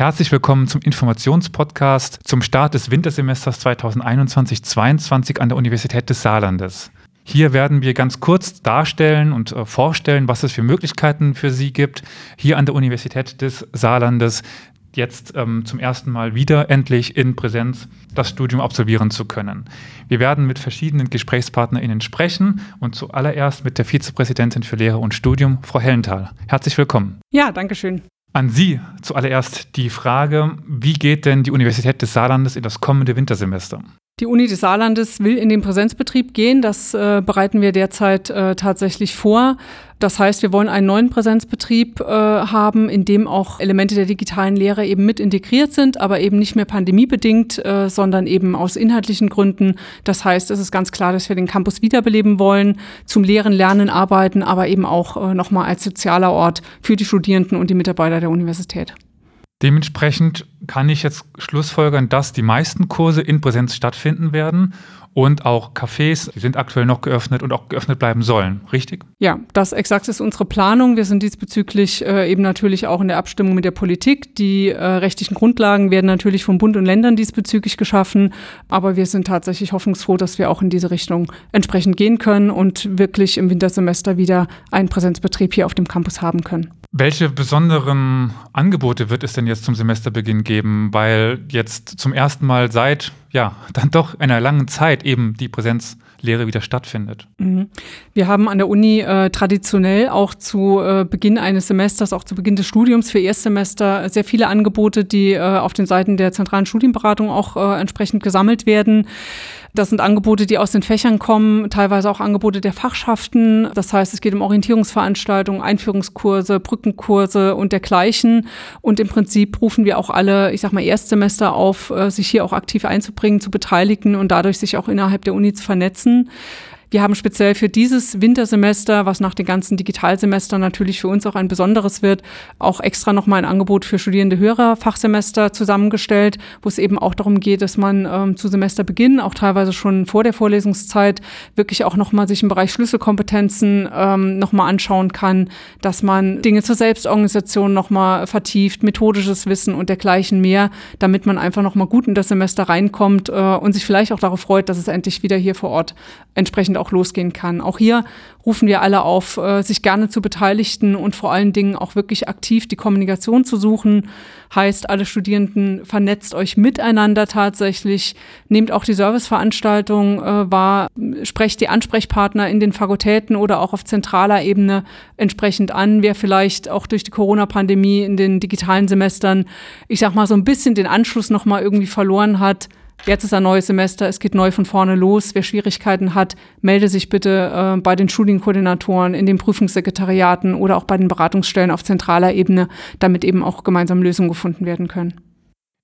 Herzlich willkommen zum Informationspodcast zum Start des Wintersemesters 2021-22 an der Universität des Saarlandes. Hier werden wir ganz kurz darstellen und äh, vorstellen, was es für Möglichkeiten für Sie gibt, hier an der Universität des Saarlandes jetzt ähm, zum ersten Mal wieder endlich in Präsenz das Studium absolvieren zu können. Wir werden mit verschiedenen GesprächspartnerInnen sprechen und zuallererst mit der Vizepräsidentin für Lehre und Studium, Frau Hellenthal. Herzlich willkommen. Ja, danke schön. An Sie zuallererst die Frage, wie geht denn die Universität des Saarlandes in das kommende Wintersemester? Die Uni des Saarlandes will in den Präsenzbetrieb gehen. Das äh, bereiten wir derzeit äh, tatsächlich vor. Das heißt, wir wollen einen neuen Präsenzbetrieb äh, haben, in dem auch Elemente der digitalen Lehre eben mit integriert sind, aber eben nicht mehr pandemiebedingt, äh, sondern eben aus inhaltlichen Gründen. Das heißt, es ist ganz klar, dass wir den Campus wiederbeleben wollen, zum Lehren, Lernen, Arbeiten, aber eben auch äh, nochmal als sozialer Ort für die Studierenden und die Mitarbeiter der Universität. Dementsprechend kann ich jetzt schlussfolgern, dass die meisten Kurse in Präsenz stattfinden werden und auch Cafés, die sind aktuell noch geöffnet und auch geöffnet bleiben sollen, richtig? Ja, das exakt ist unsere Planung. Wir sind diesbezüglich äh, eben natürlich auch in der Abstimmung mit der Politik. Die äh, rechtlichen Grundlagen werden natürlich vom Bund und Ländern diesbezüglich geschaffen, aber wir sind tatsächlich hoffnungsfroh, dass wir auch in diese Richtung entsprechend gehen können und wirklich im Wintersemester wieder einen Präsenzbetrieb hier auf dem Campus haben können. Welche besonderen Angebote wird es denn jetzt zum Semesterbeginn geben? Weil jetzt zum ersten Mal seit, ja, dann doch einer langen Zeit eben die Präsenzlehre wieder stattfindet. Mhm. Wir haben an der Uni äh, traditionell auch zu äh, Beginn eines Semesters, auch zu Beginn des Studiums für Erstsemester sehr viele Angebote, die äh, auf den Seiten der zentralen Studienberatung auch äh, entsprechend gesammelt werden. Das sind Angebote, die aus den Fächern kommen, teilweise auch Angebote der Fachschaften. Das heißt, es geht um Orientierungsveranstaltungen, Einführungskurse, Brückenkurse und dergleichen. Und im Prinzip rufen wir auch alle, ich sag mal, Erstsemester auf, äh, sich hier auch aktiv einzubringen, zu beteiligen und dadurch sich auch innerhalb der Uni zu vernetzen. Wir haben speziell für dieses Wintersemester, was nach den ganzen Digitalsemestern natürlich für uns auch ein besonderes wird, auch extra nochmal ein Angebot für Studierende höherer Fachsemester zusammengestellt, wo es eben auch darum geht, dass man ähm, zu Semesterbeginn, auch teilweise schon vor der Vorlesungszeit, wirklich auch nochmal sich im Bereich Schlüsselkompetenzen ähm, nochmal anschauen kann, dass man Dinge zur Selbstorganisation nochmal vertieft, methodisches Wissen und dergleichen mehr, damit man einfach nochmal gut in das Semester reinkommt äh, und sich vielleicht auch darauf freut, dass es endlich wieder hier vor Ort entsprechend auch losgehen kann. Auch hier rufen wir alle auf, äh, sich gerne zu beteiligen und vor allen Dingen auch wirklich aktiv die Kommunikation zu suchen. Heißt, alle Studierenden vernetzt euch miteinander tatsächlich, nehmt auch die Serviceveranstaltung äh, wahr, sprecht die Ansprechpartner in den Fakultäten oder auch auf zentraler Ebene entsprechend an, wer vielleicht auch durch die Corona-Pandemie in den digitalen Semestern, ich sag mal, so ein bisschen den Anschluss nochmal irgendwie verloren hat Jetzt ist ein neues Semester, es geht neu von vorne los. Wer Schwierigkeiten hat, melde sich bitte äh, bei den Studienkoordinatoren, in den Prüfungssekretariaten oder auch bei den Beratungsstellen auf zentraler Ebene, damit eben auch gemeinsam Lösungen gefunden werden können.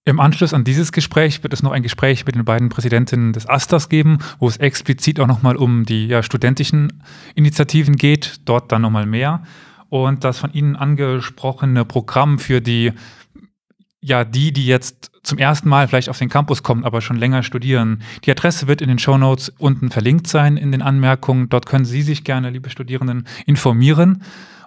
Im Anschluss an dieses Gespräch wird es noch ein Gespräch mit den beiden Präsidentinnen des AStAs geben, wo es explizit auch nochmal um die ja, studentischen Initiativen geht, dort dann nochmal mehr. Und das von Ihnen angesprochene Programm für die ja, die, die jetzt zum ersten Mal vielleicht auf den Campus kommen, aber schon länger studieren. Die Adresse wird in den Show Notes unten verlinkt sein in den Anmerkungen. Dort können Sie sich gerne, liebe Studierenden, informieren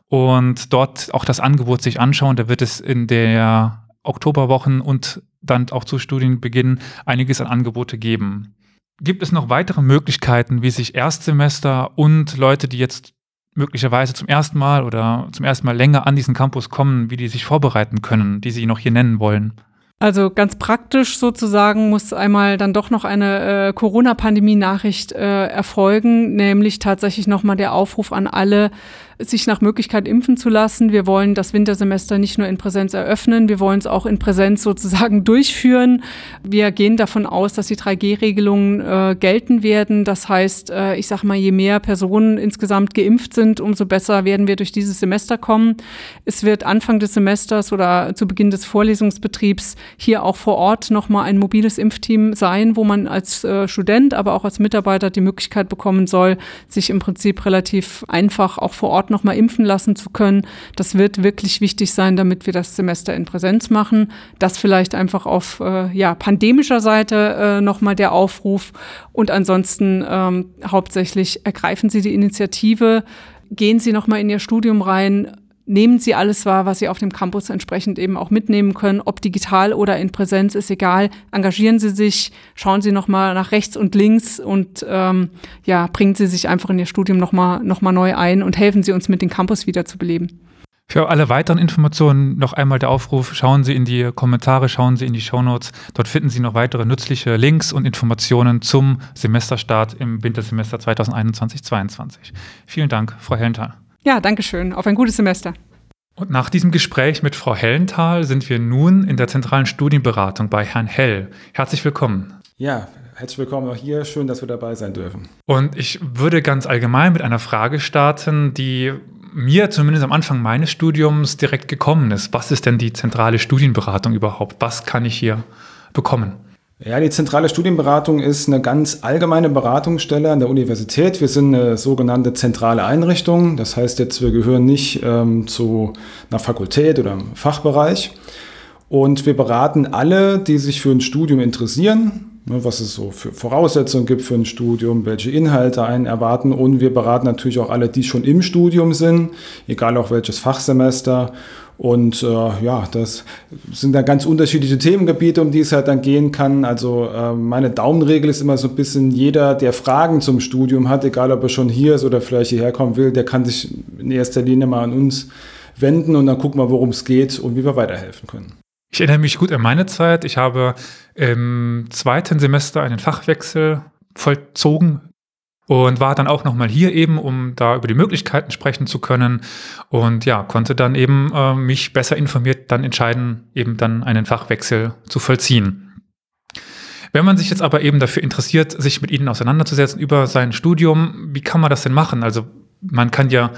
und dort auch das Angebot sich anschauen. Da wird es in der Oktoberwochen und dann auch zu Studienbeginn einiges an Angebote geben. Gibt es noch weitere Möglichkeiten, wie sich Erstsemester und Leute, die jetzt möglicherweise zum ersten Mal oder zum ersten Mal länger an diesen Campus kommen, wie die sich vorbereiten können, die Sie noch hier nennen wollen? Also ganz praktisch sozusagen muss einmal dann doch noch eine äh, Corona-Pandemie-Nachricht äh, erfolgen, nämlich tatsächlich nochmal der Aufruf an alle, sich nach Möglichkeit impfen zu lassen. Wir wollen das Wintersemester nicht nur in Präsenz eröffnen, wir wollen es auch in Präsenz sozusagen durchführen. Wir gehen davon aus, dass die 3G-Regelungen äh, gelten werden. Das heißt, äh, ich sage mal, je mehr Personen insgesamt geimpft sind, umso besser werden wir durch dieses Semester kommen. Es wird Anfang des Semesters oder zu Beginn des Vorlesungsbetriebs hier auch vor Ort nochmal ein mobiles Impfteam sein, wo man als äh, Student, aber auch als Mitarbeiter die Möglichkeit bekommen soll, sich im Prinzip relativ einfach auch vor Ort nochmal impfen lassen zu können. Das wird wirklich wichtig sein, damit wir das Semester in Präsenz machen. Das vielleicht einfach auf äh, ja, pandemischer Seite äh, nochmal der Aufruf. Und ansonsten ähm, hauptsächlich ergreifen Sie die Initiative, gehen Sie nochmal in Ihr Studium rein, nehmen Sie alles wahr, was Sie auf dem Campus entsprechend eben auch mitnehmen können, ob digital oder in Präsenz, ist egal. Engagieren Sie sich, schauen Sie nochmal nach rechts und links und ähm, ja, bringen Sie sich einfach in Ihr Studium nochmal noch mal neu ein und helfen Sie uns mit dem Campus wieder zu beleben. Für alle weiteren Informationen noch einmal der Aufruf, schauen Sie in die Kommentare, schauen Sie in die Shownotes. Dort finden Sie noch weitere nützliche Links und Informationen zum Semesterstart im Wintersemester 2021-22. Vielen Dank, Frau Hellenthal. Ja, danke schön. Auf ein gutes Semester. Und nach diesem Gespräch mit Frau Hellenthal sind wir nun in der zentralen Studienberatung bei Herrn Hell. Herzlich willkommen. Ja, herzlich willkommen auch hier. Schön, dass wir dabei sein dürfen. Und ich würde ganz allgemein mit einer Frage starten, die mir zumindest am Anfang meines Studiums direkt gekommen ist. Was ist denn die zentrale Studienberatung überhaupt? Was kann ich hier bekommen? Ja, die zentrale Studienberatung ist eine ganz allgemeine Beratungsstelle an der Universität. Wir sind eine sogenannte zentrale Einrichtung. Das heißt jetzt, wir gehören nicht ähm, zu einer Fakultät oder einem Fachbereich. Und wir beraten alle, die sich für ein Studium interessieren, was es so für Voraussetzungen gibt für ein Studium, welche Inhalte einen erwarten. Und wir beraten natürlich auch alle, die schon im Studium sind, egal auch welches Fachsemester. Und äh, ja, das sind da ganz unterschiedliche Themengebiete, um die es halt dann gehen kann. Also äh, meine Daumenregel ist immer so ein bisschen, jeder, der Fragen zum Studium hat, egal ob er schon hier ist oder vielleicht hierher kommen will, der kann sich in erster Linie mal an uns wenden und dann gucken wir, worum es geht und wie wir weiterhelfen können. Ich erinnere mich gut an meine Zeit. Ich habe im zweiten Semester einen Fachwechsel vollzogen und war dann auch nochmal hier eben, um da über die Möglichkeiten sprechen zu können und ja, konnte dann eben äh, mich besser informiert dann entscheiden, eben dann einen Fachwechsel zu vollziehen. Wenn man sich jetzt aber eben dafür interessiert, sich mit ihnen auseinanderzusetzen über sein Studium, wie kann man das denn machen? Also man kann ja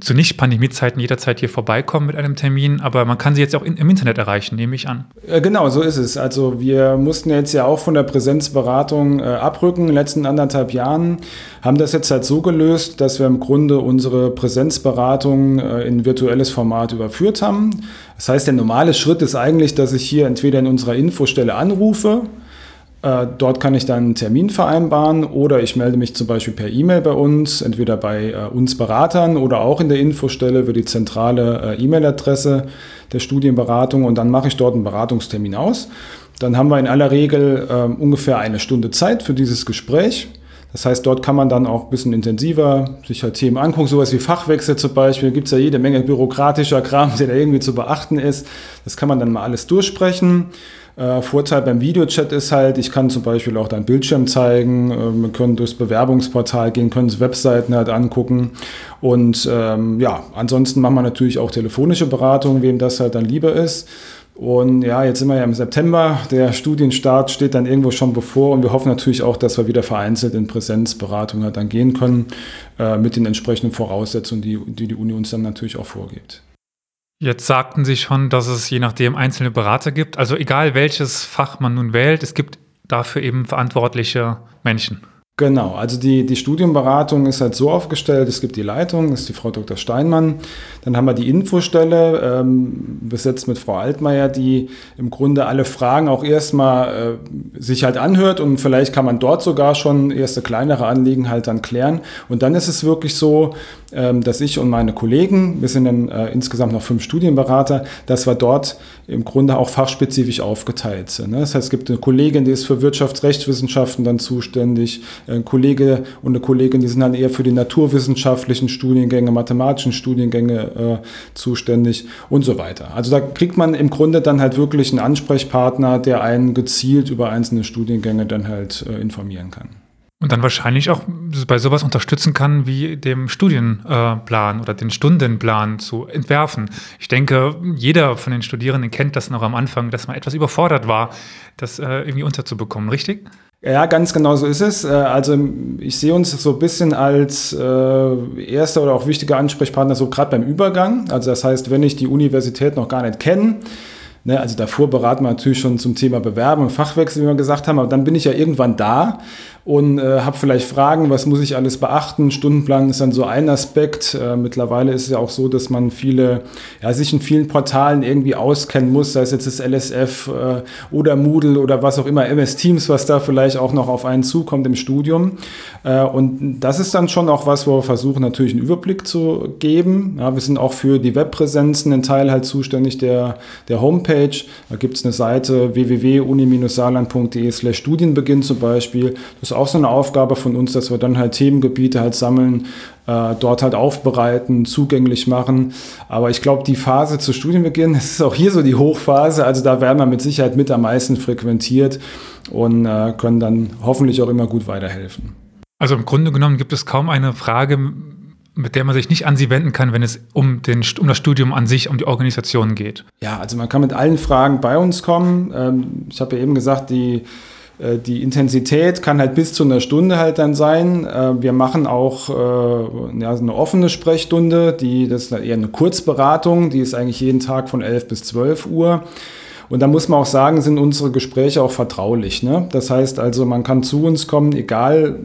zu Nicht-Pandemie-Zeiten jederzeit hier vorbeikommen mit einem Termin, aber man kann sie jetzt auch in, im Internet erreichen, nehme ich an. Genau, so ist es. Also wir mussten jetzt ja auch von der Präsenzberatung äh, abrücken in den letzten anderthalb Jahren, haben das jetzt halt so gelöst, dass wir im Grunde unsere Präsenzberatung äh, in virtuelles Format überführt haben. Das heißt, der normale Schritt ist eigentlich, dass ich hier entweder in unserer Infostelle anrufe, äh, dort kann ich dann einen Termin vereinbaren oder ich melde mich zum Beispiel per E-Mail bei uns, entweder bei äh, uns Beratern oder auch in der Infostelle über die zentrale äh, E-Mail-Adresse der Studienberatung und dann mache ich dort einen Beratungstermin aus. Dann haben wir in aller Regel ähm, ungefähr eine Stunde Zeit für dieses Gespräch. Das heißt, dort kann man dann auch ein bisschen intensiver sich halt Themen angucken, sowas wie Fachwechsel zum Beispiel. Da gibt es ja jede Menge bürokratischer Kram, der da irgendwie zu beachten ist. Das kann man dann mal alles durchsprechen. Äh, Vorteil beim Videochat ist halt, ich kann zum Beispiel auch deinen Bildschirm zeigen, äh, wir können durchs Bewerbungsportal gehen, können uns Webseiten halt angucken und ähm, ja, ansonsten machen wir natürlich auch telefonische Beratung, wem das halt dann lieber ist. Und ja, jetzt sind wir ja im September. Der Studienstart steht dann irgendwo schon bevor und wir hoffen natürlich auch, dass wir wieder vereinzelt in Präsenzberatung halt dann gehen können äh, mit den entsprechenden Voraussetzungen, die, die die Uni uns dann natürlich auch vorgibt. Jetzt sagten Sie schon, dass es je nachdem einzelne Berater gibt. Also egal welches Fach man nun wählt, es gibt dafür eben verantwortliche Menschen. Genau, also die, die Studienberatung ist halt so aufgestellt, es gibt die Leitung, ist die Frau Dr. Steinmann, dann haben wir die Infostelle, ähm, besetzt mit Frau Altmaier, die im Grunde alle Fragen auch erstmal äh, sich halt anhört und vielleicht kann man dort sogar schon erste kleinere Anliegen halt dann klären. Und dann ist es wirklich so, ähm, dass ich und meine Kollegen, wir sind dann äh, insgesamt noch fünf Studienberater, dass wir dort im Grunde auch fachspezifisch aufgeteilt sind. Ne? Das heißt, es gibt eine Kollegin, die ist für Wirtschaftsrechtswissenschaften dann zuständig, ein Kollege und eine Kollegin, die sind dann eher für die naturwissenschaftlichen Studiengänge, mathematischen Studiengänge äh, zuständig und so weiter. Also da kriegt man im Grunde dann halt wirklich einen Ansprechpartner, der einen gezielt über einzelne Studiengänge dann halt äh, informieren kann. Und dann wahrscheinlich auch bei sowas unterstützen kann, wie dem Studienplan oder den Stundenplan zu entwerfen. Ich denke, jeder von den Studierenden kennt das noch am Anfang, dass man etwas überfordert war, das äh, irgendwie unterzubekommen, richtig? Ja, ganz genau so ist es. Äh, also ich sehe uns so ein bisschen als äh, erster oder auch wichtiger Ansprechpartner so gerade beim Übergang. Also das heißt, wenn ich die Universität noch gar nicht kenne, Ne, also davor beraten wir natürlich schon zum Thema Bewerben und Fachwechsel, wie wir gesagt haben, aber dann bin ich ja irgendwann da und äh, habe vielleicht Fragen, was muss ich alles beachten. Stundenplan ist dann so ein Aspekt. Äh, mittlerweile ist es ja auch so, dass man viele, ja, sich in vielen Portalen irgendwie auskennen muss, sei es jetzt das LSF äh, oder Moodle oder was auch immer, MS Teams, was da vielleicht auch noch auf einen zukommt im Studium. Äh, und das ist dann schon auch was, wo wir versuchen, natürlich einen Überblick zu geben. Ja, wir sind auch für die Webpräsenzen ein Teil halt zuständig der, der Homepage. Da gibt es eine Seite www.uni-saarland.de slash Studienbeginn zum Beispiel. Das auch so eine Aufgabe von uns, dass wir dann halt Themengebiete halt sammeln, äh, dort halt aufbereiten, zugänglich machen. Aber ich glaube, die Phase zu Studienbeginn, das ist auch hier so die Hochphase. Also da werden wir mit Sicherheit mit am meisten frequentiert und äh, können dann hoffentlich auch immer gut weiterhelfen. Also im Grunde genommen gibt es kaum eine Frage, mit der man sich nicht an Sie wenden kann, wenn es um, den, um das Studium an sich, um die Organisation geht. Ja, also man kann mit allen Fragen bei uns kommen. Ähm, ich habe ja eben gesagt, die äh, die Intensität kann halt bis zu einer Stunde halt dann sein. Äh, wir machen auch äh, ja, eine offene Sprechstunde, die, das ist eher eine Kurzberatung, die ist eigentlich jeden Tag von 11 bis 12 Uhr. Und da muss man auch sagen, sind unsere Gespräche auch vertraulich. Ne? Das heißt also, man kann zu uns kommen, egal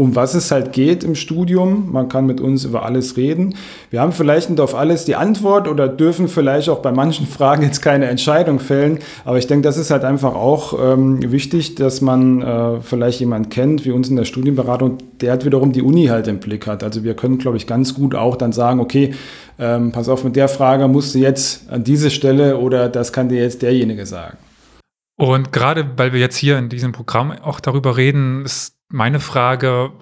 um was es halt geht im Studium. Man kann mit uns über alles reden. Wir haben vielleicht nicht auf alles die Antwort oder dürfen vielleicht auch bei manchen Fragen jetzt keine Entscheidung fällen. Aber ich denke, das ist halt einfach auch ähm, wichtig, dass man äh, vielleicht jemand kennt, wie uns in der Studienberatung, der hat wiederum die Uni halt im Blick hat. Also wir können, glaube ich, ganz gut auch dann sagen, okay, ähm, pass auf, mit der Frage musst du jetzt an diese Stelle oder das kann dir jetzt derjenige sagen. Und gerade weil wir jetzt hier in diesem Programm auch darüber reden, ist meine Frage,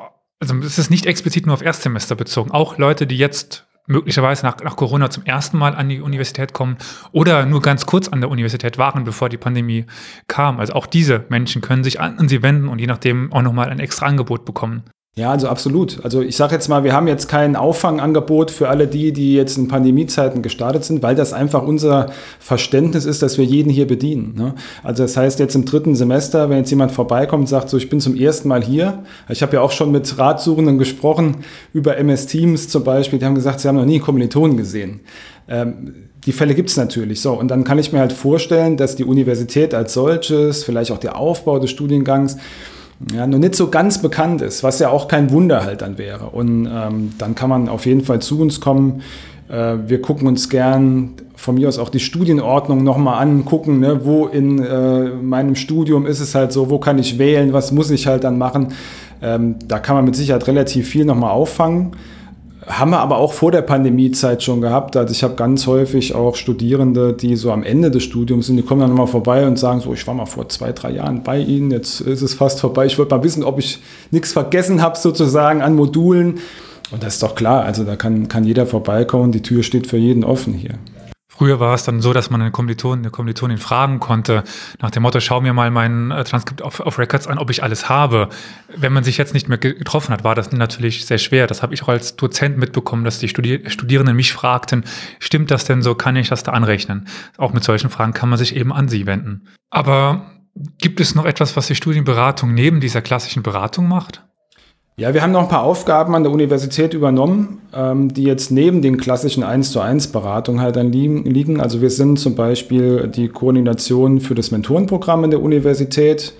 also es ist nicht explizit nur auf Erstsemester bezogen. Auch Leute, die jetzt möglicherweise nach, nach Corona zum ersten Mal an die Universität kommen oder nur ganz kurz an der Universität waren, bevor die Pandemie kam. Also auch diese Menschen können sich an, an sie wenden und je nachdem auch nochmal ein extra Angebot bekommen. Ja, also absolut. Also ich sage jetzt mal, wir haben jetzt kein Auffangangebot für alle die, die jetzt in Pandemiezeiten gestartet sind, weil das einfach unser Verständnis ist, dass wir jeden hier bedienen. Ne? Also das heißt jetzt im dritten Semester, wenn jetzt jemand vorbeikommt und sagt, so ich bin zum ersten Mal hier. Ich habe ja auch schon mit Ratsuchenden gesprochen über MS Teams zum Beispiel. Die haben gesagt, sie haben noch nie Kommilitonen gesehen. Ähm, die Fälle gibt es natürlich. So, und dann kann ich mir halt vorstellen, dass die Universität als solches, vielleicht auch der Aufbau des Studiengangs, ja, noch nicht so ganz bekannt ist, was ja auch kein Wunder halt dann wäre. Und ähm, dann kann man auf jeden Fall zu uns kommen. Äh, wir gucken uns gern von mir aus auch die Studienordnung nochmal angucken, ne, wo in äh, meinem Studium ist es halt so, wo kann ich wählen, was muss ich halt dann machen. Ähm, da kann man mit Sicherheit relativ viel nochmal auffangen. Haben wir aber auch vor der Pandemiezeit schon gehabt. Also ich habe ganz häufig auch Studierende, die so am Ende des Studiums sind, die kommen dann mal vorbei und sagen so, ich war mal vor zwei, drei Jahren bei Ihnen, jetzt ist es fast vorbei. Ich wollte mal wissen, ob ich nichts vergessen habe sozusagen an Modulen. Und das ist doch klar, also da kann, kann jeder vorbeikommen, die Tür steht für jeden offen hier. Früher war es dann so, dass man einen Kommilitonen, eine Kommilitonin fragen konnte, nach dem Motto, schau mir mal mein äh, Transkript auf, auf Records an, ob ich alles habe. Wenn man sich jetzt nicht mehr getroffen hat, war das natürlich sehr schwer. Das habe ich auch als Dozent mitbekommen, dass die Studi Studierenden mich fragten, stimmt das denn so, kann ich das da anrechnen? Auch mit solchen Fragen kann man sich eben an sie wenden. Aber gibt es noch etwas, was die Studienberatung neben dieser klassischen Beratung macht? Ja, wir haben noch ein paar Aufgaben an der Universität übernommen, ähm, die jetzt neben den klassischen 1 zu 1 Beratungen halt dann liegen. Also wir sind zum Beispiel die Koordination für das Mentorenprogramm in der Universität.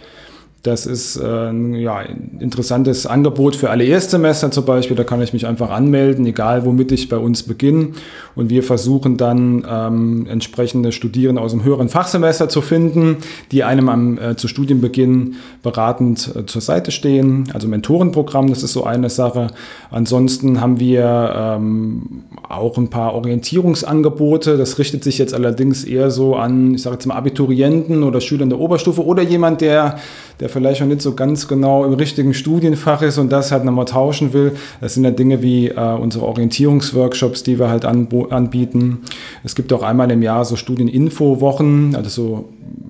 Das ist äh, ein ja, interessantes Angebot für alle Erstsemester zum Beispiel. Da kann ich mich einfach anmelden, egal womit ich bei uns beginne. Und wir versuchen dann ähm, entsprechende Studierende aus dem höheren Fachsemester zu finden, die einem am, äh, zu Studienbeginn beratend äh, zur Seite stehen. Also Mentorenprogramm, das ist so eine Sache. Ansonsten haben wir ähm, auch ein paar Orientierungsangebote. Das richtet sich jetzt allerdings eher so an, ich sage jetzt mal, Abiturienten oder Schüler in der Oberstufe oder jemand, der, der vielleicht noch nicht so ganz genau im richtigen Studienfach ist und das halt nochmal tauschen will. Das sind ja Dinge wie äh, unsere Orientierungsworkshops, die wir halt anbieten. Es gibt auch einmal im Jahr so Studieninfo-Wochen, also so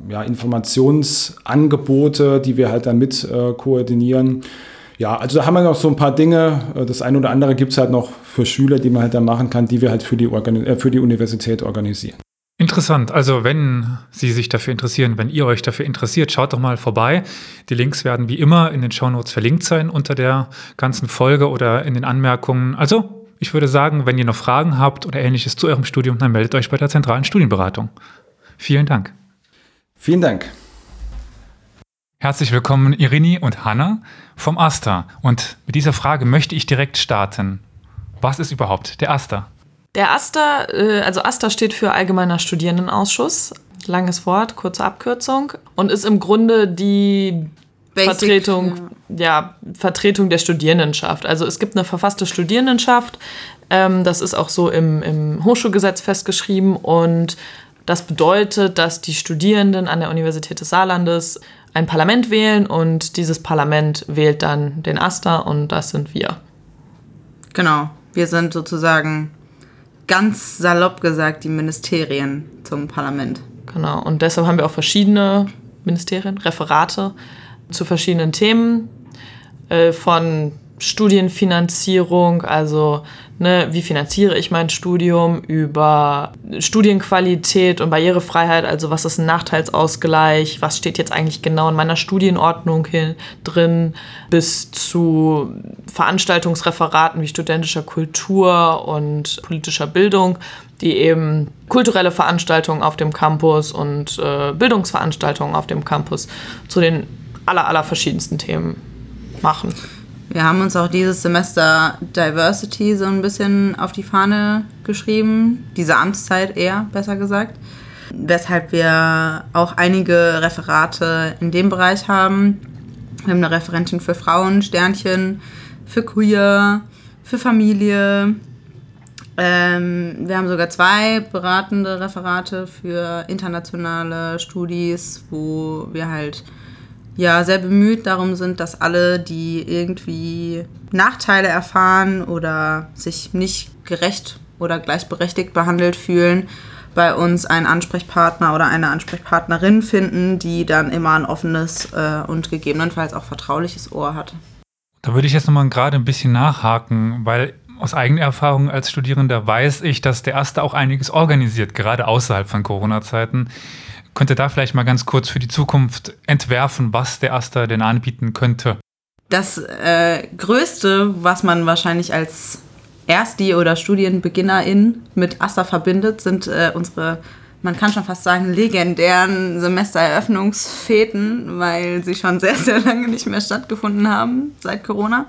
ja, Informationsangebote, die wir halt dann mit äh, koordinieren. Ja, also da haben wir noch so ein paar Dinge. Äh, das eine oder andere gibt es halt noch für Schüler, die man halt dann machen kann, die wir halt für die, Organi äh, für die Universität organisieren. Interessant. Also wenn Sie sich dafür interessieren, wenn ihr euch dafür interessiert, schaut doch mal vorbei. Die Links werden wie immer in den Shownotes verlinkt sein unter der ganzen Folge oder in den Anmerkungen. Also ich würde sagen, wenn ihr noch Fragen habt oder ähnliches zu eurem Studium, dann meldet euch bei der zentralen Studienberatung. Vielen Dank. Vielen Dank. Herzlich willkommen Irini und Hanna vom AStA. Und mit dieser Frage möchte ich direkt starten. Was ist überhaupt der AStA? Der AStA, äh, also AStA steht für Allgemeiner Studierendenausschuss. Langes Wort, kurze Abkürzung. Und ist im Grunde die Basic, Vertretung, ja. ja. Vertretung der Studierendenschaft. Also es gibt eine verfasste Studierendenschaft. Ähm, das ist auch so im, im Hochschulgesetz festgeschrieben. Und das bedeutet, dass die Studierenden an der Universität des Saarlandes ein Parlament wählen und dieses Parlament wählt dann den AStA und das sind wir. Genau, wir sind sozusagen ganz salopp gesagt die Ministerien zum Parlament. Genau, und deshalb haben wir auch verschiedene Ministerien, Referate zu verschiedenen Themen, äh, von Studienfinanzierung, also ne, wie finanziere ich mein Studium, über Studienqualität und Barrierefreiheit, also was ist ein Nachteilsausgleich, was steht jetzt eigentlich genau in meiner Studienordnung hin, drin, bis zu Veranstaltungsreferaten wie studentischer Kultur und politischer Bildung, die eben kulturelle Veranstaltungen auf dem Campus und äh, Bildungsveranstaltungen auf dem Campus zu den aller, aller verschiedensten Themen machen. Wir haben uns auch dieses Semester Diversity so ein bisschen auf die Fahne geschrieben, diese Amtszeit eher, besser gesagt. Weshalb wir auch einige Referate in dem Bereich haben. Wir haben eine Referentin für Frauen, Sternchen, für Queer, für Familie. Ähm, wir haben sogar zwei beratende Referate für internationale Studis, wo wir halt ja sehr bemüht darum sind, dass alle, die irgendwie Nachteile erfahren oder sich nicht gerecht oder gleichberechtigt behandelt fühlen, bei uns einen Ansprechpartner oder eine Ansprechpartnerin finden, die dann immer ein offenes äh, und gegebenenfalls auch vertrauliches Ohr hat. Da würde ich jetzt nochmal gerade ein bisschen nachhaken, weil aus eigener Erfahrung als Studierender weiß ich, dass der Erste auch einiges organisiert, gerade außerhalb von Corona-Zeiten könnte da vielleicht mal ganz kurz für die Zukunft entwerfen, was der Aster denn anbieten könnte. Das äh, Größte, was man wahrscheinlich als Ersti- oder Studienbeginnerin mit Aster verbindet, sind äh, unsere, man kann schon fast sagen, legendären Semestereröffnungsfäten, weil sie schon sehr, sehr lange nicht mehr stattgefunden haben seit Corona.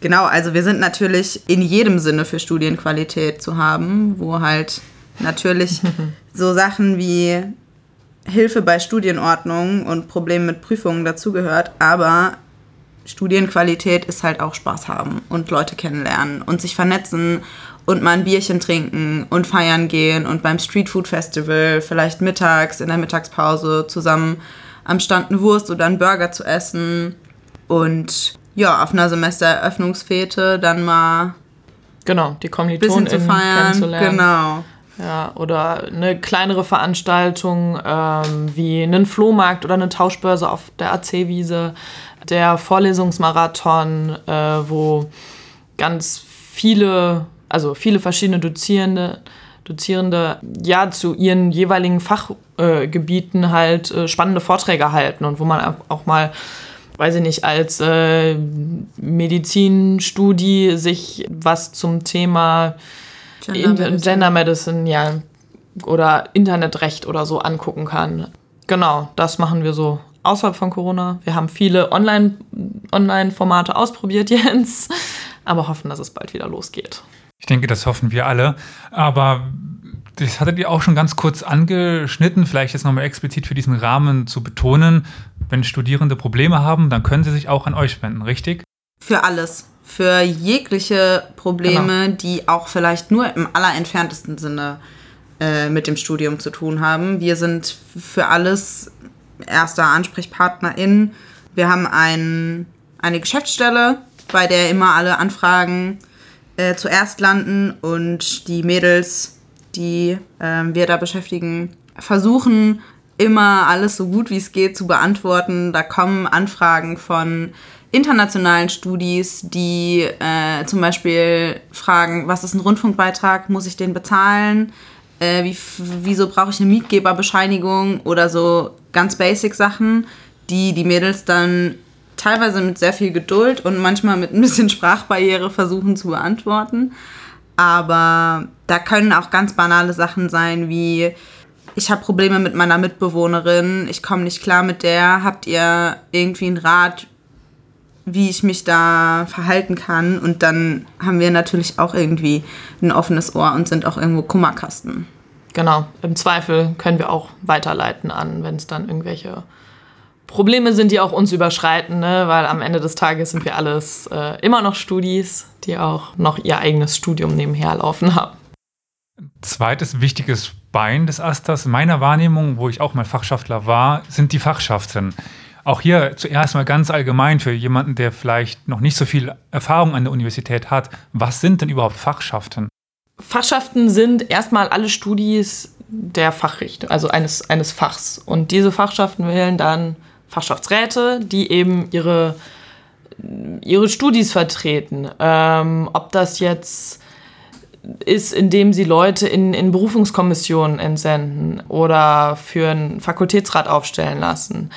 Genau, also wir sind natürlich in jedem Sinne für Studienqualität zu haben, wo halt natürlich so Sachen wie Hilfe bei Studienordnung und Problemen mit Prüfungen dazugehört, aber Studienqualität ist halt auch Spaß haben und Leute kennenlernen und sich vernetzen und mal ein Bierchen trinken und feiern gehen und beim Street Food Festival vielleicht mittags in der Mittagspause zusammen am Stand eine Wurst oder einen Burger zu essen und ja, auf einer Semestereröffnungsfete dann mal genau, die Kommilitonen zu feiern. Genau. Ja, oder eine kleinere Veranstaltung ähm, wie einen Flohmarkt oder eine Tauschbörse auf der AC-Wiese, der Vorlesungsmarathon, äh, wo ganz viele, also viele verschiedene Dozierende, Dozierende ja zu ihren jeweiligen Fachgebieten äh, halt äh, spannende Vorträge halten und wo man auch mal weiß ich nicht, als äh, Medizinstudie sich was zum Thema Gender Medicine. Gender Medicine, ja, oder Internetrecht oder so angucken kann. Genau, das machen wir so außerhalb von Corona. Wir haben viele Online-Formate Online ausprobiert, Jens, aber hoffen, dass es bald wieder losgeht. Ich denke, das hoffen wir alle. Aber das hattet ihr auch schon ganz kurz angeschnitten, vielleicht jetzt nochmal explizit für diesen Rahmen zu betonen. Wenn Studierende Probleme haben, dann können sie sich auch an euch wenden, richtig? Für alles für jegliche Probleme, genau. die auch vielleicht nur im allerentferntesten Sinne äh, mit dem Studium zu tun haben. Wir sind für alles erster Ansprechpartnerin. Wir haben ein, eine Geschäftsstelle, bei der immer alle Anfragen äh, zuerst landen und die Mädels, die äh, wir da beschäftigen, versuchen immer alles so gut wie es geht zu beantworten. Da kommen Anfragen von internationalen Studis, die äh, zum Beispiel fragen, was ist ein Rundfunkbeitrag, muss ich den bezahlen? Äh, wie, wieso brauche ich eine Mietgeberbescheinigung oder so ganz basic Sachen, die die Mädels dann teilweise mit sehr viel Geduld und manchmal mit ein bisschen Sprachbarriere versuchen zu beantworten. Aber da können auch ganz banale Sachen sein wie ich habe Probleme mit meiner Mitbewohnerin, ich komme nicht klar mit der, habt ihr irgendwie einen Rat, wie ich mich da verhalten kann? Und dann haben wir natürlich auch irgendwie ein offenes Ohr und sind auch irgendwo Kummerkasten. Genau, im Zweifel können wir auch weiterleiten an, wenn es dann irgendwelche Probleme sind, die auch uns überschreiten, ne? weil am Ende des Tages sind wir alles äh, immer noch Studis, die auch noch ihr eigenes Studium nebenher laufen haben. Zweites wichtiges Bein des Asters, meiner Wahrnehmung, wo ich auch mal Fachschaftler war, sind die Fachschaften. Auch hier zuerst mal ganz allgemein für jemanden, der vielleicht noch nicht so viel Erfahrung an der Universität hat. Was sind denn überhaupt Fachschaften? Fachschaften sind erstmal alle Studis der Fachrichtung, also eines, eines Fachs. Und diese Fachschaften wählen dann Fachschaftsräte, die eben ihre, ihre Studis vertreten. Ähm, ob das jetzt ist, indem sie Leute in, in Berufungskommissionen entsenden oder für einen Fakultätsrat aufstellen lassen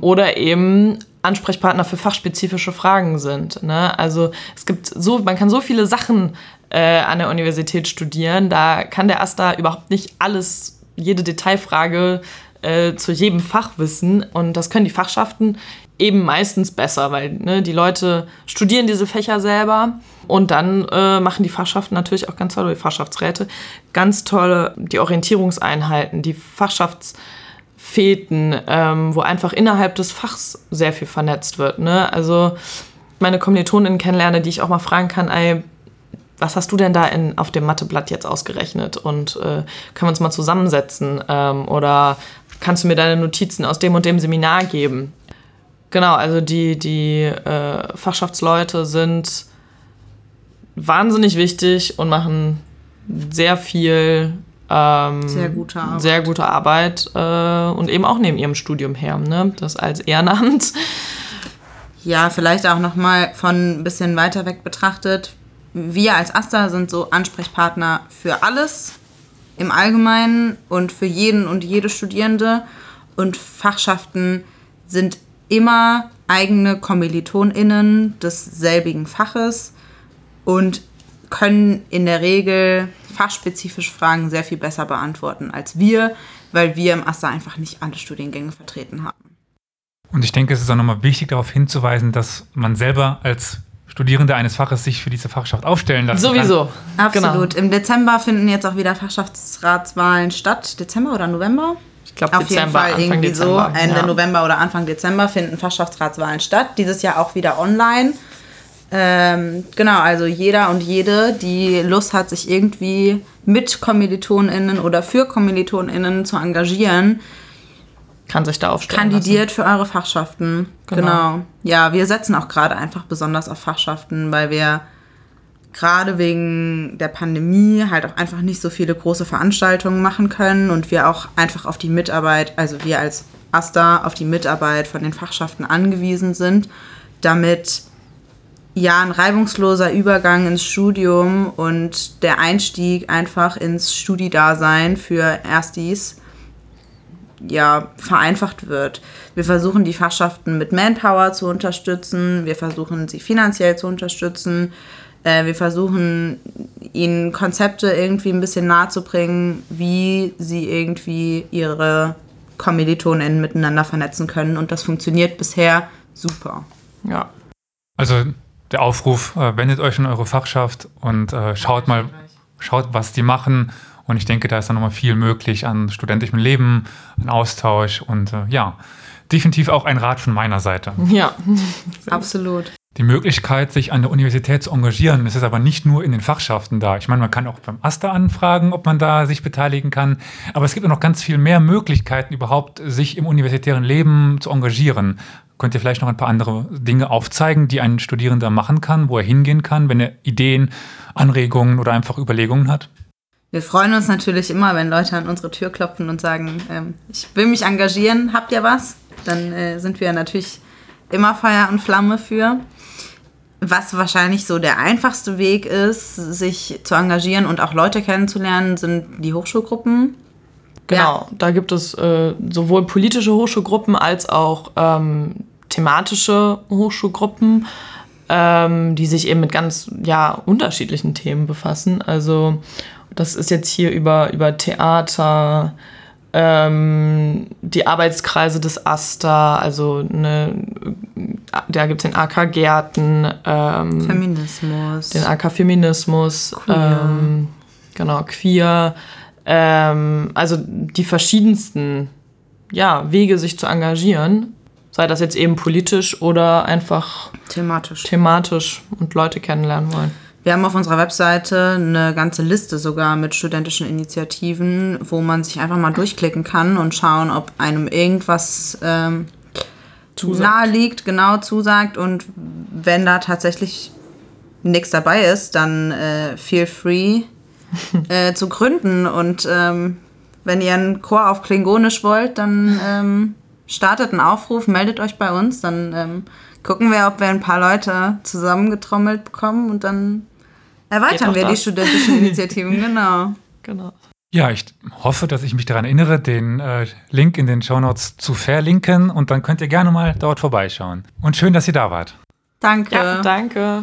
oder eben Ansprechpartner für fachspezifische Fragen sind. Ne? Also es gibt so, man kann so viele Sachen äh, an der Universität studieren, da kann der AStA überhaupt nicht alles, jede Detailfrage äh, zu jedem Fach wissen und das können die Fachschaften eben meistens besser, weil ne, die Leute studieren diese Fächer selber und dann äh, machen die Fachschaften natürlich auch ganz tolle, die Fachschaftsräte, ganz tolle, die Orientierungseinheiten, die Fachschaftsfäten, ähm, wo einfach innerhalb des Fachs sehr viel vernetzt wird. Ne? Also meine Kommilitoninnen kennenlerne, die ich auch mal fragen kann, ey, was hast du denn da in, auf dem Matheblatt jetzt ausgerechnet und äh, können wir uns mal zusammensetzen ähm, oder kannst du mir deine Notizen aus dem und dem Seminar geben? Genau, also die, die äh, Fachschaftsleute sind wahnsinnig wichtig und machen sehr viel ähm, sehr gute Arbeit, sehr gute Arbeit äh, und eben auch neben ihrem Studium her, ne? das als Ehrenamt. Ja, vielleicht auch noch mal von ein bisschen weiter weg betrachtet. Wir als Asta sind so Ansprechpartner für alles im Allgemeinen und für jeden und jede Studierende und Fachschaften sind immer eigene KommilitonInnen desselbigen Faches und können in der Regel fachspezifische Fragen sehr viel besser beantworten als wir, weil wir im AStA einfach nicht alle Studiengänge vertreten haben. Und ich denke, es ist auch nochmal wichtig darauf hinzuweisen, dass man selber als Studierende eines Faches sich für diese Fachschaft aufstellen lassen Sowieso. Kann. Absolut. Genau. Im Dezember finden jetzt auch wieder Fachschaftsratswahlen statt. Dezember oder November? Ich glaube, Auf jeden Fall Anfang irgendwie Dezember. so. Ende ja. November oder Anfang Dezember finden Fachschaftsratswahlen statt. Dieses Jahr auch wieder online. Ähm, genau, also jeder und jede, die Lust hat, sich irgendwie mit KommilitonInnen oder für KommilitonInnen zu engagieren, kann sich da aufstellen. Kandidiert lassen. für eure Fachschaften. Genau. genau. Ja, wir setzen auch gerade einfach besonders auf Fachschaften, weil wir gerade wegen der Pandemie halt auch einfach nicht so viele große Veranstaltungen machen können und wir auch einfach auf die Mitarbeit, also wir als AStA auf die Mitarbeit von den Fachschaften angewiesen sind, damit ja ein reibungsloser Übergang ins Studium und der Einstieg einfach ins Studidasein für Erstis ja vereinfacht wird. Wir versuchen die Fachschaften mit Manpower zu unterstützen, wir versuchen sie finanziell zu unterstützen äh, wir versuchen, ihnen Konzepte irgendwie ein bisschen nahe zu bringen, wie sie irgendwie ihre Kommilitonen miteinander vernetzen können. Und das funktioniert bisher super. Ja. Also der Aufruf, äh, wendet euch in eure Fachschaft und äh, schaut mal, schaut, was die machen. Und ich denke, da ist dann nochmal viel möglich an studentischem Leben, an Austausch und äh, ja, definitiv auch ein Rat von meiner Seite. Ja, absolut die Möglichkeit, sich an der Universität zu engagieren. Ist aber nicht nur in den Fachschaften da. Ich meine, man kann auch beim AStA anfragen, ob man da sich beteiligen kann. Aber es gibt auch noch ganz viel mehr Möglichkeiten, überhaupt sich im universitären Leben zu engagieren. Könnt ihr vielleicht noch ein paar andere Dinge aufzeigen, die ein Studierender machen kann, wo er hingehen kann, wenn er Ideen, Anregungen oder einfach Überlegungen hat? Wir freuen uns natürlich immer, wenn Leute an unsere Tür klopfen und sagen, ähm, ich will mich engagieren, habt ihr was? Dann äh, sind wir natürlich immer Feuer und Flamme für. Was wahrscheinlich so der einfachste Weg ist, sich zu engagieren und auch Leute kennenzulernen, sind die Hochschulgruppen. Genau, ja. da gibt es äh, sowohl politische Hochschulgruppen als auch ähm, thematische Hochschulgruppen, ähm, die sich eben mit ganz ja, unterschiedlichen Themen befassen. Also das ist jetzt hier über, über Theater, ähm, die Arbeitskreise des AStA, also ne, da gibt es den AK Gärten, ähm, Feminismus. den AK Feminismus, Queer. Ähm, genau, queer, ähm, also die verschiedensten ja, Wege, sich zu engagieren, sei das jetzt eben politisch oder einfach Thematisch. thematisch und Leute kennenlernen wollen. Wir haben auf unserer Webseite eine ganze Liste sogar mit studentischen Initiativen, wo man sich einfach mal durchklicken kann und schauen, ob einem irgendwas ähm, Zusagt. nahe liegt, genau zusagt. Und wenn da tatsächlich nichts dabei ist, dann äh, feel free äh, zu gründen. Und ähm, wenn ihr einen Chor auf Klingonisch wollt, dann ähm, startet einen Aufruf, meldet euch bei uns, dann ähm, gucken wir, ob wir ein paar Leute zusammengetrommelt bekommen und dann erweitern wir die das. studentischen Initiativen, genau. Genau. Ja, ich hoffe, dass ich mich daran erinnere, den äh, Link in den Shownotes zu verlinken und dann könnt ihr gerne mal dort vorbeischauen. Und schön, dass ihr da wart. Danke. Ja, danke.